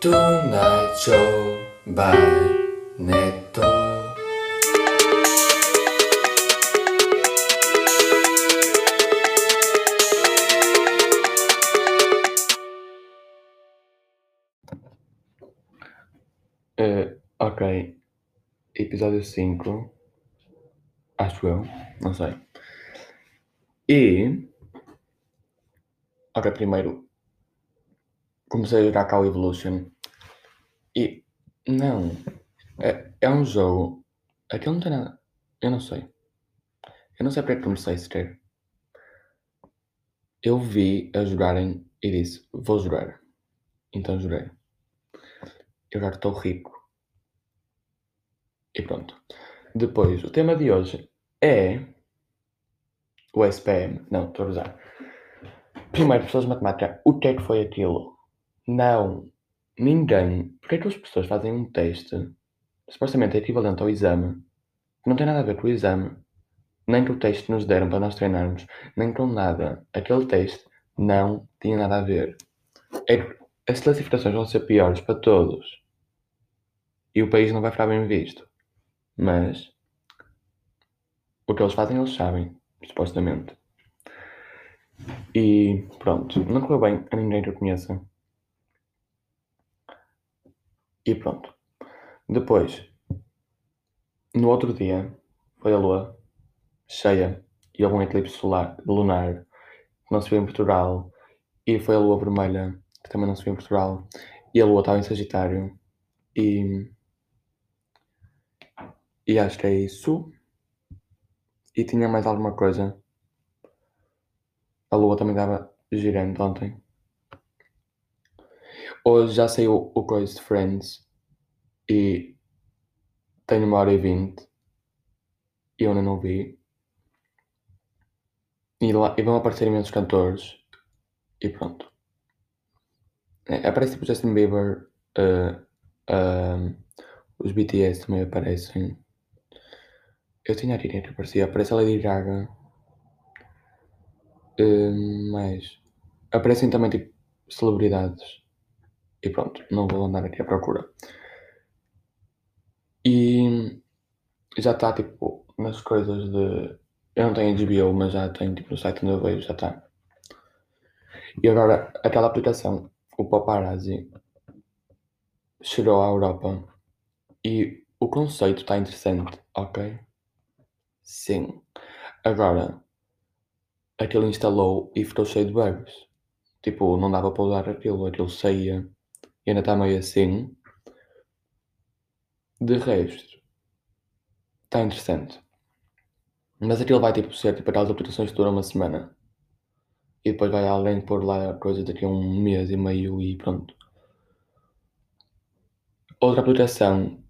Tonight Show by Neto. Eh, ok. Episódio 5. Acho eu. Não sei. E. Ok, primeiro. Comecei a jogar Call Evolution. E. Não. É, é um jogo. Aquilo não tem nada. Eu não sei. Eu não sei para que comecei sequer. Eu vi a jogarem e disse: Vou jogar. Então joguei. Eu já estou rico. E pronto. Depois, o tema de hoje é o SPM. Não, estou a usar. Primeiro, pessoas de matemática, o que é que foi aquilo? Não, ninguém. Porque é que as pessoas fazem um teste supostamente é equivalente ao exame, que não tem nada a ver com o exame, nem com o teste que nos deram para nós treinarmos, nem com nada. Aquele teste não tinha nada a ver. É, as classificações vão ser piores para todos. E o país não vai ficar bem visto. Mas o que eles fazem, eles sabem, supostamente. E pronto, não correu bem a ninguém que eu conheça. E pronto. Depois, no outro dia, foi a lua cheia e houve um eclipse solar, lunar que não se viu em Portugal. E foi a lua vermelha que também não se viu em Portugal. E a lua estava em Sagitário. E. E acho que é isso. E tinha mais alguma coisa. A lua também estava girando ontem. Hoje já saiu o coisa de Friends. E tenho uma hora e vinte. E eu ainda não vi. E, lá, e vão aparecer imensos cantores. E pronto. É, aparece tipo Justin Bieber. Uh, uh, os BTS também aparecem. Eu tinha a ideia que aparecia. Aparece a Lady Gaga. Uh, mas aparecem também tipo celebridades. E pronto, não vou andar aqui à procura. E já está tipo nas coisas de. Eu não tenho HBO, mas já tenho tipo no site onde eu vejo, já está. E agora aquela aplicação, o Paparazzi, chegou à Europa e o conceito está interessante, ok? Sim. Agora, aquilo instalou e ficou cheio de bugs. Tipo, não dava para usar aquilo, aquilo saía ainda está meio assim. De resto, está interessante. Mas aquilo vai tipo ser tipo aquelas aplicações que duram uma semana. E depois vai alguém pôr lá coisas daqui a um mês e meio e pronto. Outra aplicação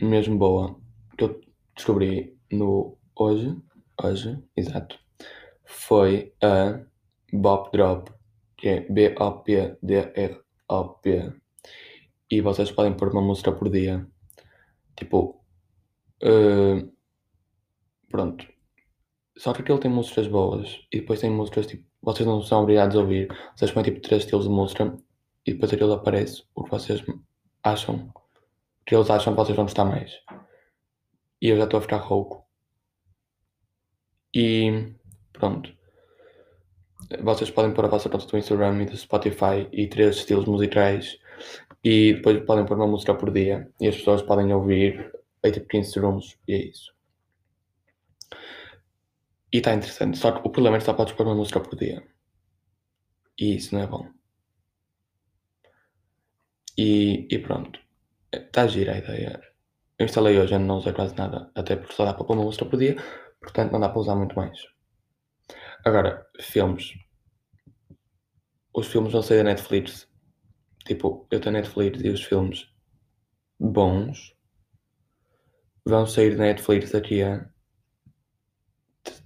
mesmo boa que eu descobri no hoje, hoje, exato, foi a Bop Drop, que é B-O-P-D-R-O-P. E vocês podem pôr uma música por dia. Tipo, uh, pronto. Só que aquele tem músicas boas e depois tem músicas tipo, vocês não são obrigados a ouvir. Vocês põem tipo três estilos de música e depois aquilo aparece o que vocês acham, que eles acham que vocês vão gostar mais. E eu já estou a ficar rouco. E pronto. Vocês podem pôr a vossa conta do Instagram e do Spotify e três estilos musicais e depois podem pôr uma música por dia e as pessoas podem ouvir em tipo 15 segundos e é isso. E está interessante. Só que o problema é que só podes pôr uma música por dia. E isso não é bom. E, e pronto. Está gira a ideia. Eu instalei hoje, ainda não usei quase nada. Até porque só dá para pôr uma música por dia. Portanto, não dá para usar muito mais. Agora, filmes. Os filmes vão sair da Netflix. Tipo, eu tenho Netflix e os filmes bons vão sair da Netflix daqui a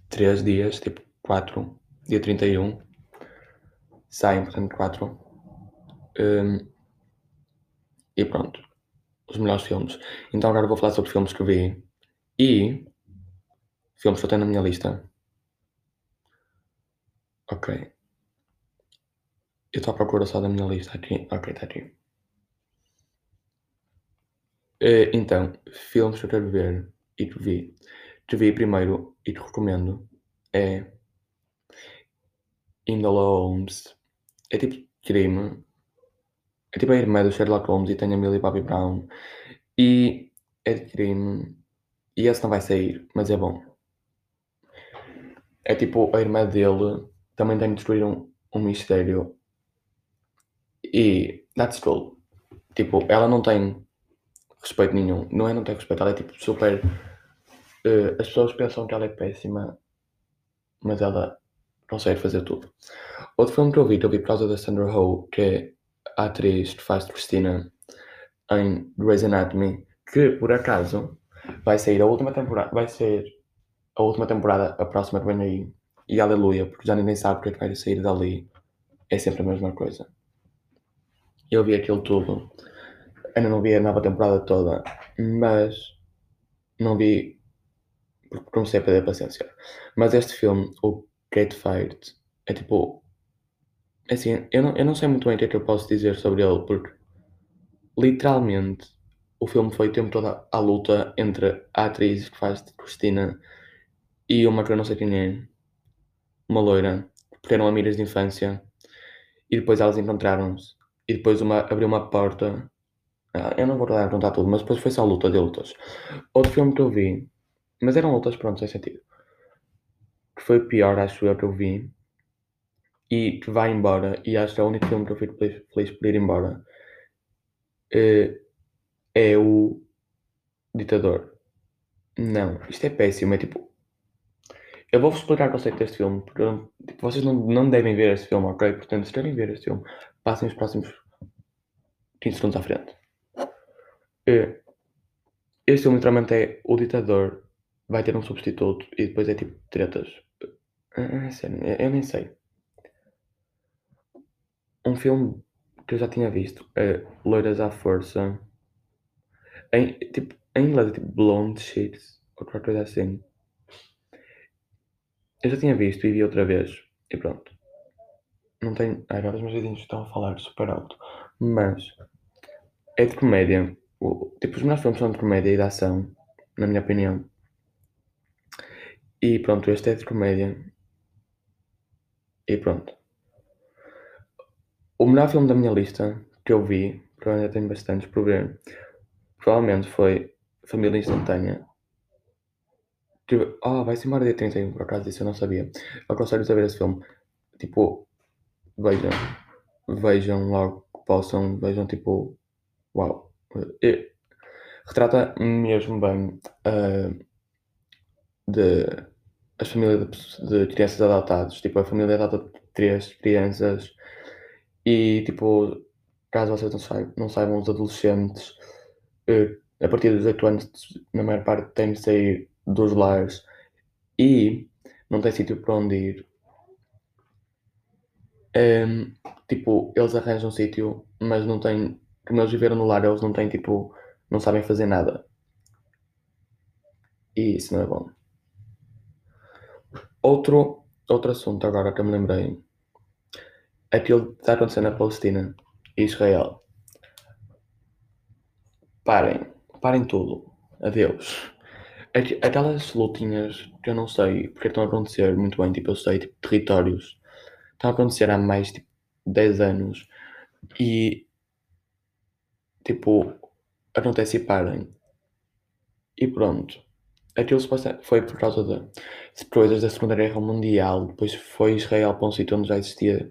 3 dias, tipo 4, dia 31. Saem, portanto, 4. Um, e pronto. Os melhores filmes. Então agora vou falar sobre filmes que vi. E filmes que eu tenho na minha lista. Ok. Eu estou à procura só da minha lista aqui. Ok, está aqui. Eh, então, filmes que eu quero ver e que vi. Que vi primeiro e que recomendo é Enola Holmes. É tipo crime. É tipo a irmã do Sherlock Holmes e tem a Millie Bobby Brown. E é de crime. E esse não vai sair, mas é bom. É tipo a irmã dele também tem de destruir um, um mistério. E that's cool. Tipo, ela não tem respeito nenhum. Não é não tem respeito, ela é tipo super. eh, as pessoas pensam que ela é péssima, mas ela consegue fazer tudo. Outro filme que eu vi, que eu vi por causa da Sandra Oh, que é a atriz que faz de Christina em Grey's Anatomy, que por acaso vai sair a última temporada, vai ser a última temporada, a próxima que vem aí, e aleluia, porque já ninguém sabe o é que vai sair dali, é sempre a mesma coisa. Eu vi aquilo tudo, ainda não vi a nova temporada toda, mas não vi porque comecei a perder a paciência. Mas este filme, o Kate Fight, é tipo. Assim, eu não, eu não sei muito bem o que é que eu posso dizer sobre ele, porque literalmente o filme foi o tempo todo à luta entre a atriz que faz de Cristina e uma que eu não sei quem é, uma loira, porque eram amigas de infância, e depois elas encontraram-se, e depois uma abriu uma porta. Ah, eu não vou dar a contar tudo, mas depois foi só luta de lutas. Outro filme que eu vi, mas eram lutas, pronto, sem sentido, que foi pior, acho eu, que eu vi, e que vai embora, e acho que é o único filme que eu fico feliz, feliz por ir embora, eh, é o Ditador. Não, isto é péssimo, é tipo... Eu vou-vos explicar o conceito deste filme, porque tipo, vocês não, não devem ver este filme, ok? Portanto, se querem ver este filme, passem os próximos 15 segundos à frente. Eh, Este filme literalmente é o ditador vai ter um substituto e depois é tipo tretas. Ah, é sério, eu nem sei. Um filme que eu já tinha visto é Loiras à Força. Em, tipo, em inglês é tipo Blonde Sheets ou qualquer coisa assim. Eu já tinha visto e vi outra vez e pronto. Não tenho. Agora os meus vizinhos estão a falar super alto. Mas é de comédia. O- tipo, os melhores filmes são de comédia e de ação, na minha opinião. E pronto, este é de comédia. E pronto. O melhor filme da minha lista que eu vi, porque eu ainda tenho bastantes por ver, provavelmente foi Família Instantânea. Que, oh, vai-se embora dia 31, por acaso disso eu não sabia. Aconselho-vos a ver esse filme. Tipo, vejam. Vejam logo que possam. Vejam, tipo, uau. Retrata mesmo bem ah, de as famílias de, de crianças adotadas. Tipo, a família adota três crianças e, tipo, caso vocês não saibam, não saibam os adolescentes, eh, a partir dos 8 anos, na maior parte, têm de sair dos lares e não têm sítio para onde ir. Em, tipo, eles arranjam um sítio, mas não têm. Como eles viveram no lar, eles não têm, tipo, não sabem fazer nada. E isso não é bom. Outro, outro assunto agora que eu me lembrei. Aquilo que está acontecendo na Palestina e Israel. Parem, parem tudo. Adeus. Aqu- Aquelas lutinhas que eu não sei porque estão a acontecer muito bem, tipo, eu sei, tipo, territórios, estão a acontecer há mais, tipo, 10 anos e, tipo, acontece e. E pronto. Aquilo foi por causa de coisas da Segunda Guerra Mundial, depois foi Israel para um sítio onde já existia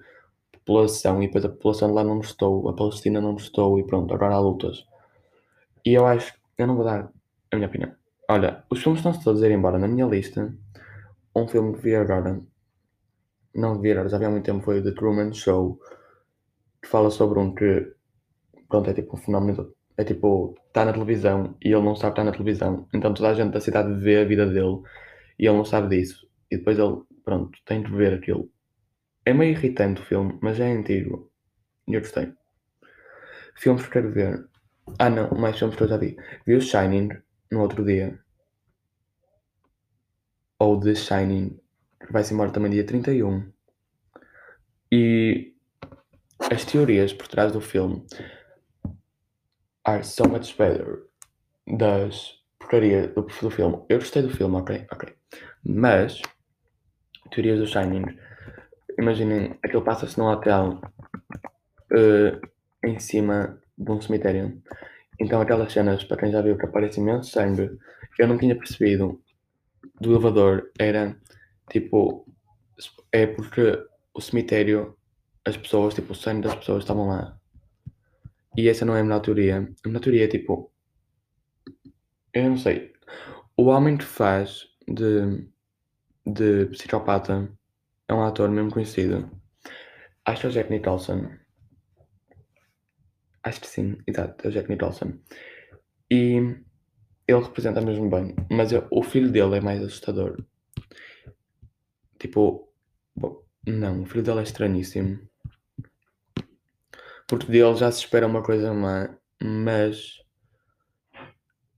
população e depois a população de lá não gostou, a Palestina não gostou e pronto, agora há lutas. E eu acho, eu não vou dar a minha opinião. Olha, os filmes estão-se todos a ir embora. Na minha lista, um filme que vi agora, não vi agora, já vi há muito tempo, foi o The Truman Show, que fala sobre um que, pronto, é tipo um fenómeno, é tipo, está na televisão e ele não sabe está na televisão. Então toda a gente da cidade vê a vida dele e ele não sabe disso. E depois ele, pronto, tem de ver aquilo. É meio irritante o filme, mas é antigo. E eu gostei. Filmes que quero ver. Ah não, mais filmes que eu já vi. Vi o Shining no outro dia. Ou The Shining, que vai-se embora também dia 31. E as teorias por trás do filme are so much better. das porcarias do, do filme. Eu gostei do filme, ok? Ok. Mas, teorias do Shining, imaginem, aquilo passa-se num hotel uh, em cima de um cemitério. Então aquelas cenas, para quem já viu que aparece imenso sangue, eu não tinha percebido do elevador, era tipo, é porque o cemitério, as pessoas, tipo, o sangue das pessoas estavam lá. E essa não é a melhor teoria. A melhor teoria é tipo, eu não sei, o homem que faz de, de psicopata é um ator mesmo conhecido. Acho que é o Jack Nicholson. Acho que sim, exato, é o Jack Nicholson. E ele representa mesmo bem, mas eu, o filho dele é mais assustador. Tipo, bom, não, o filho dele é estranhíssimo. Porque dele já se espera uma coisa má, mas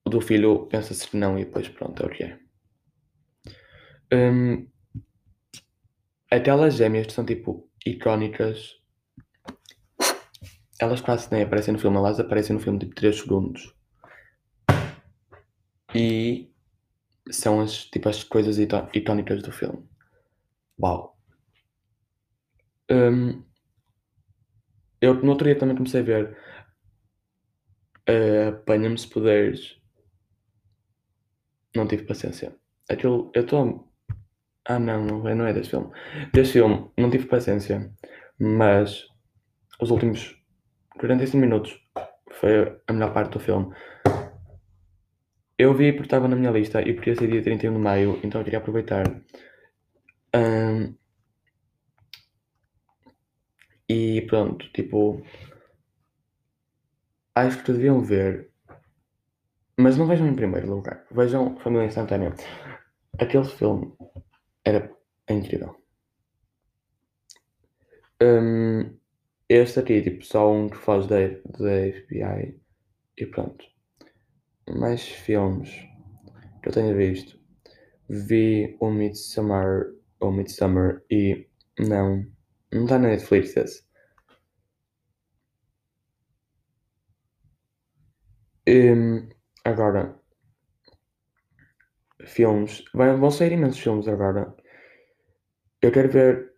o do filho pensa-se que não e depois pronto, é o que é. Um, aquelas gêmeas que são tipo icónicas elas quase nem aparecem no filme, elas aparecem no filme tipo 3 segundos. E são as, tipo, as coisas icónicas do filme. Uau. Um, eu no outro dia também comecei a ver uh, Apanha-me se puderes. Não tive paciência. Aquilo, eu estou. Ah não, é, não é desse filme. Desse filme não tive paciência. Mas os últimos 45 minutos. Foi a melhor parte do filme. Eu vi porque estava na minha lista e porque ia ser dia 31 de maio, então eu queria aproveitar. Um, e pronto, tipo. Acho que deviam ver. Mas não vejam em primeiro lugar. Vejam Família Instantânea. Aquele filme era incrível. Um, este aqui, tipo, só um que faz da, da FBI e pronto. Mais filmes que eu tenho visto. Vi o Midsummer, o Midsummer e não, não está na Netflix esse. Um, agora, filmes. vão sair imensos filmes agora. Eu quero ver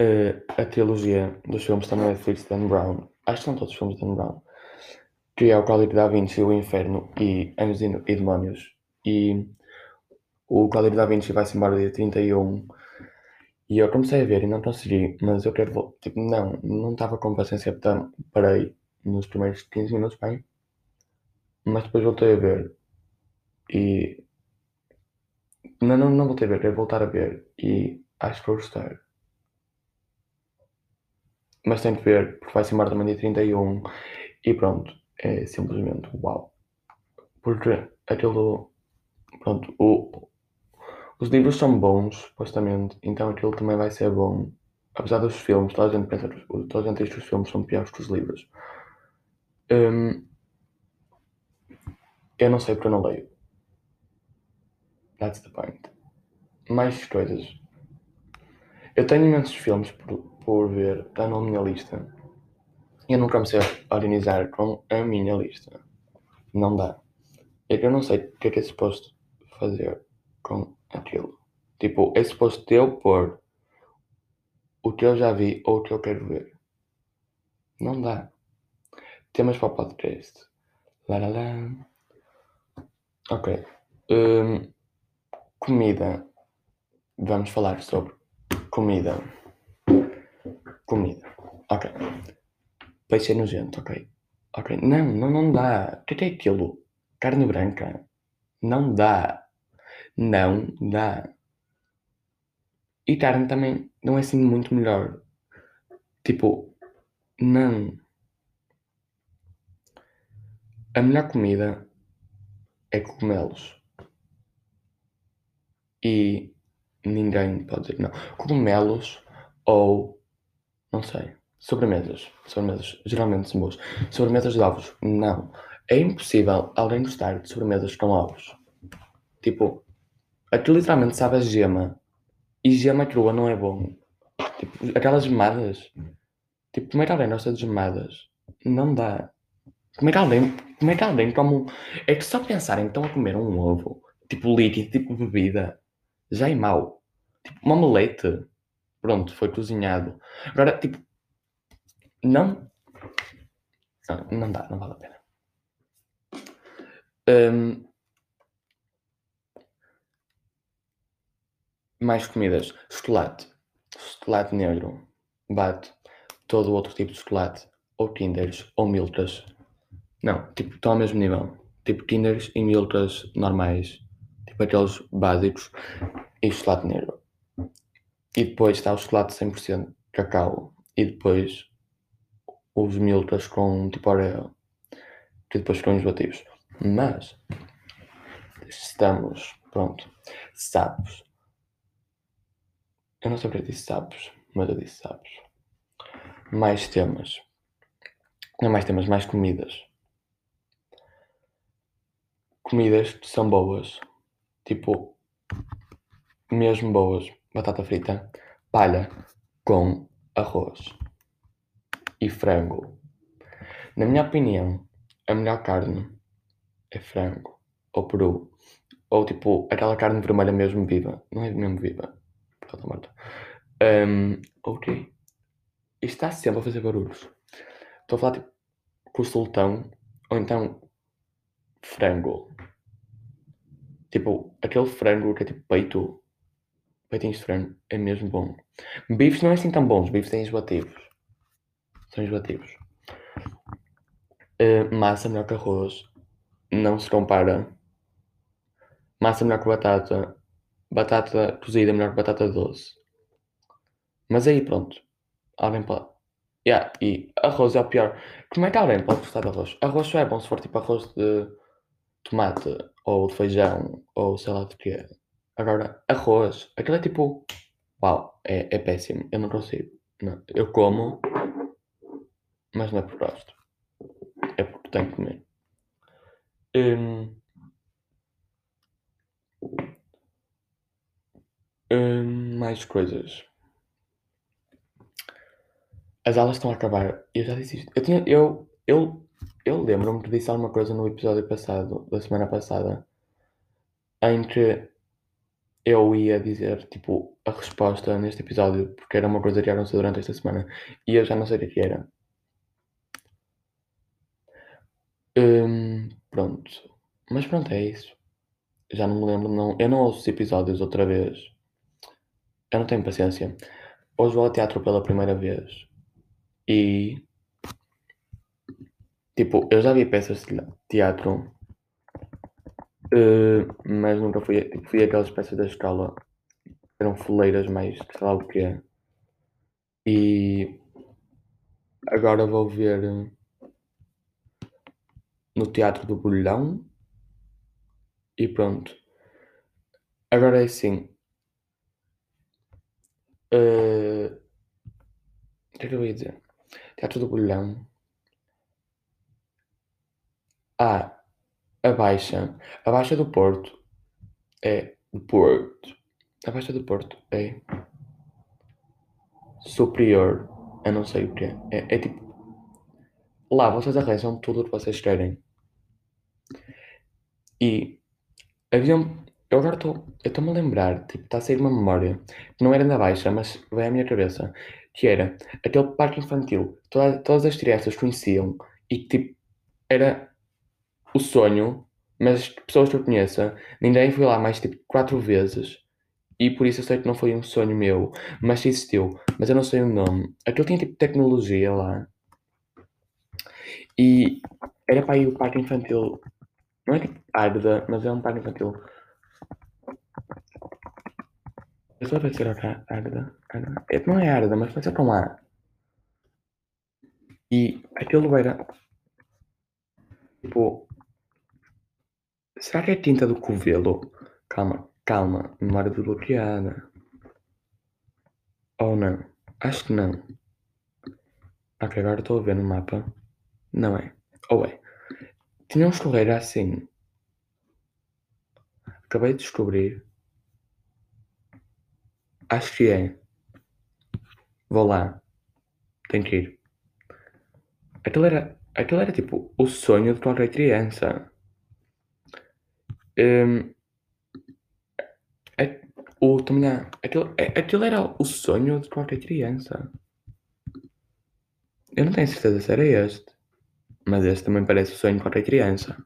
uh, a trilogia dos filmes da Netflix de Dan Brown, acho que são todos filmes de Dan Brown, que é o Código da Vinci, o Inferno e Anjos e Demónios. E o Código da Vinci vai-se embora dia 31 e eu comecei a ver e não consegui, mas eu quero tipo, não, não estava com paciência, então parei nos primeiros 15 minutos bem, mas depois voltei a ver e não, não, não voltei a ver, quero voltar a ver e acho que vou gostar mas tem de ver, porque vai ser embora também dia 31 e pronto, é simplesmente uau. Porque aquilo, pronto, o, os livros são bons, supostamente, então aquilo também vai ser bom. Apesar dos filmes, toda a gente pensa, toda a gente diz que os filmes são piores que os livros. Um, eu não sei porque eu não leio. That's the point. Mais coisas. Eu tenho imensos filmes por, por ver, está na minha lista. Eu nunca comecei a organizar com a minha lista. Não dá. É eu não sei o que é que é suposto fazer com aquilo. Tipo, é suposto eu pôr o que eu já vi ou o que eu quero ver. Não dá. Temas para o podcast. Lá, lá, lá. Ok. Um, comida. Vamos falar sobre comida. Comida. Ok. Peixe é nojento, ok. Ok. Não, não, não dá. O que é, é aquilo? Carne branca. Não dá. Não dá. E carne também não é assim muito melhor. Tipo, não. A melhor comida é cogumelos. E ninguém pode dizer não. Cogumelos ou não sei. Sobremesas. Sobremesas. Geralmente são boas. Sobremesas de ovos. Não. É impossível alguém gostar de sobremesas com ovos. Tipo, aquilo literalmente sabe a gema. E gema crua não é bom. Tipo, aquelas gemadas. Tipo, como é que alguém gosta de gemadas? Não dá. Como é que alguém, como é que alguém um... É que só pensar em estão a comer um ovo, tipo líquido, tipo bebida, já é mau. Tipo, uma omelete, pronto, foi cozinhado. Agora, tipo, não... Não, não dá, não vale a pena. Hum, mais comidas. Chocolate. Chocolate negro. Bate todo outro tipo de chocolate. Ou Kinders, ou Milkas. Não, tipo, estão ao mesmo nível. Tipo Kinders e Milkas normais. Tipo aqueles básicos. E chocolate negro. E depois está o chocolate 100% cacau. E depois os Milkas com tipo Oreo. Que depois ficam enjoativos. Mas estamos, pronto, sapos. Eu não eu disse sapos, mas eu disse sapos. Mais temas. Não mais temas, mais comidas. Comidas que são boas. Tipo, mesmo boas. Batata frita, palha com arroz e frango. Na minha opinião, a melhor carne é frango ou peru. Ou tipo aquela carne vermelha mesmo viva. Não é mesmo viva. Pronto, morta. Um, ok. Está sempre a fazer barulhos. Estou a falar tipo com o sultão ou então frango. Tipo, aquele frango que é tipo peito. Peitinhos de frango é mesmo bom. Bifes não é assim tão bons. Bifes têm enjoativos. São enjoativos. Uh, massa melhor que arroz. Não se compara. Massa melhor que batata. Batata cozida melhor que batata doce. Mas aí pronto. Alguém pode. Yeah, e arroz é o pior. Como é que alguém pode gostar de arroz? Arroz só é bom se for tipo arroz de tomate ou de feijão ou sei lá de quê. Agora, arroz, aquilo é tipo. Uau, é, é péssimo. Eu não consigo. Não. Eu como, mas não é por gosto. É porque tenho que comer. Hum, hum, mais coisas. As aulas estão a acabar. Eu já disse isto. Eu, tinha, eu, eu, eu lembro-me que disse alguma coisa no episódio passado, da semana passada, em que eu ia dizer, tipo, a resposta neste episódio, porque era uma coisa que aconteceu durante esta semana, e eu já não sei o que é era. Hum, pronto. Mas pronto, é isso. Já não me lembro, não. Eu não ouço os episódios outra vez. Eu não tenho paciência. Hoje vou ao teatro pela primeira vez. E. Tipo, eu já vi peças de teatro. eh, mas nunca fui. Tipo, fui aquelas peças da escola. Eram foleiras mais. sei lá o que é. E. Agora vou ver. eh, No Teatro do Bolhão. E pronto. Agora é assim. Eh, O que é que eu ia dizer? Teatro do Bolhão. Ah, a Baixa. A Baixa do Porto. É. Do Porto. A Baixa do Porto é. Superior. Eu não sei o que é. É, tipo. Lá vocês arranjam tudo o que vocês querem. E havia um- Eu agora estou. Eu estou-me a lembrar, tipo, está a sair uma memória. Que não era na baixa, mas veio à minha cabeça. Que era aquele parque infantil. Toda, todas as crianças conheciam. E tipo. Era o sonho. Mas pessoas que eu conheça. Ninguém foi lá mais tipo quatro vezes. E por isso eu sei que não foi um sonho meu. Mas existiu. Mas eu não sei o nome. Aquilo tinha tipo tecnologia lá. E era para ir o parque infantil. Não é tipo Arda, mas é um parque infantil. Eu só vai ser a Arda. Arda. É, não é Arda, mas vai ser com A. E aquilo era. Tipo. Será que é tinta do Covelo? Calma, calma. Memória desbloqueada. Ou não? Acho que não. Ok, agora estou a ver no mapa. Não é. Ou é. Tinha um escorreiro assim. Acabei de descobrir. Acho que é. Vou lá. Tenho que ir. Aquilo era. Aquilo era tipo o sonho de qualquer criança. Hum, é- o, também aquilo, é- aquilo era o sonho de qualquer criança. Eu não tenho certeza se era este. Mas este também parece o sonho de qualquer criança.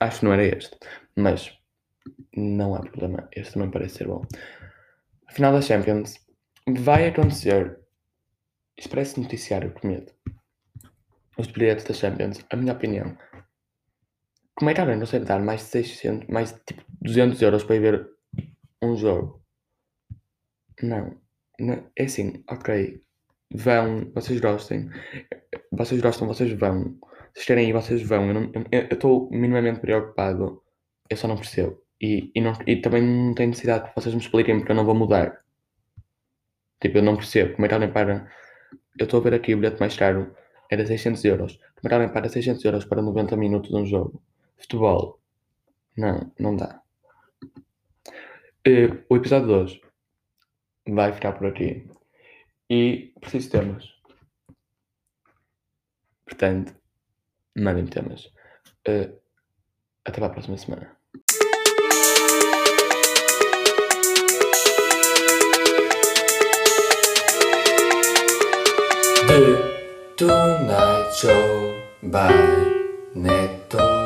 Acho que não era este. Mas não há problema. Este também parece ser bom. A final da Champions vai acontecer. Isto parece noticiário, medo. Os bilhetes da Champions, a minha opinião. Como é que alguém consegue dar mais de 600, mais de tipo 200 euros para ir ver um jogo? Não. não é assim, ok. Vão, vocês gostem. Vocês gostam, vocês vão. Se querem ir, vocês vão. Eu estou minimamente preocupado. Eu só não percebo. E, e, não, e também não tem necessidade que vocês me expliquem porque eu não vou mudar. Tipo, eu não percebo. Como é que alguém para. Eu estou a ver aqui o bilhete mais caro era 600 euros. Como é que alguém paga 600 euros para 90 minutos de um jogo? Futebol. Não, não dá. Eh, o episódio de hoje vai ficar por aqui. E preciso de temas. Portanto, mandem temas. Eh, até para a próxima semana. Tonight Show by Neto